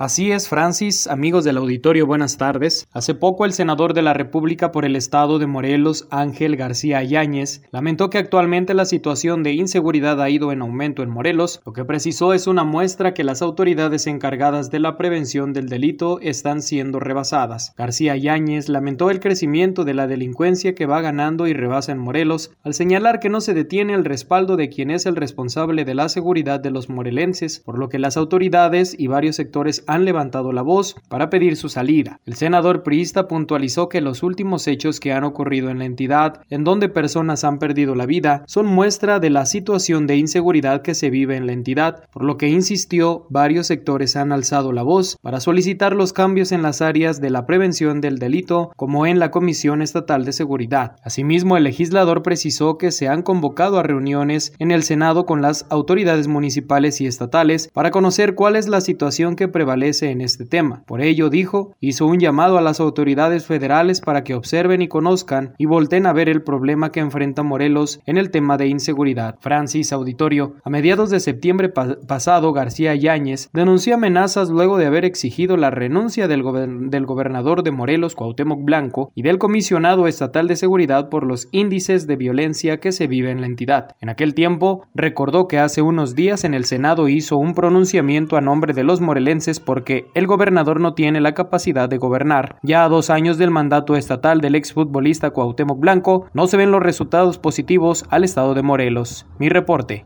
Así es, Francis, amigos del auditorio, buenas tardes. Hace poco el senador de la República por el estado de Morelos, Ángel García Yáñez, lamentó que actualmente la situación de inseguridad ha ido en aumento en Morelos, lo que precisó es una muestra que las autoridades encargadas de la prevención del delito están siendo rebasadas. García Yáñez lamentó el crecimiento de la delincuencia que va ganando y rebasa en Morelos, al señalar que no se detiene el respaldo de quien es el responsable de la seguridad de los morelenses, por lo que las autoridades y varios sectores han levantado la voz para pedir su salida. El senador priista puntualizó que los últimos hechos que han ocurrido en la entidad, en donde personas han perdido la vida, son muestra de la situación de inseguridad que se vive en la entidad, por lo que insistió, varios sectores han alzado la voz para solicitar los cambios en las áreas de la prevención del delito, como en la Comisión Estatal de Seguridad. Asimismo, el legislador precisó que se han convocado a reuniones en el Senado con las autoridades municipales y estatales para conocer cuál es la situación que prevalece en este tema. Por ello, dijo, hizo un llamado a las autoridades federales para que observen y conozcan y volten a ver el problema que enfrenta Morelos en el tema de inseguridad. Francis Auditorio, a mediados de septiembre pasado, García Yáñez denunció amenazas luego de haber exigido la renuncia del, del gobernador de Morelos, Cuauhtémoc Blanco, y del comisionado estatal de seguridad por los índices de violencia que se vive en la entidad. En aquel tiempo, recordó que hace unos días en el Senado hizo un pronunciamiento a nombre de los morelenses porque el gobernador no tiene la capacidad de gobernar. Ya a dos años del mandato estatal del exfutbolista Cuauhtémoc Blanco, no se ven los resultados positivos al estado de Morelos. Mi reporte.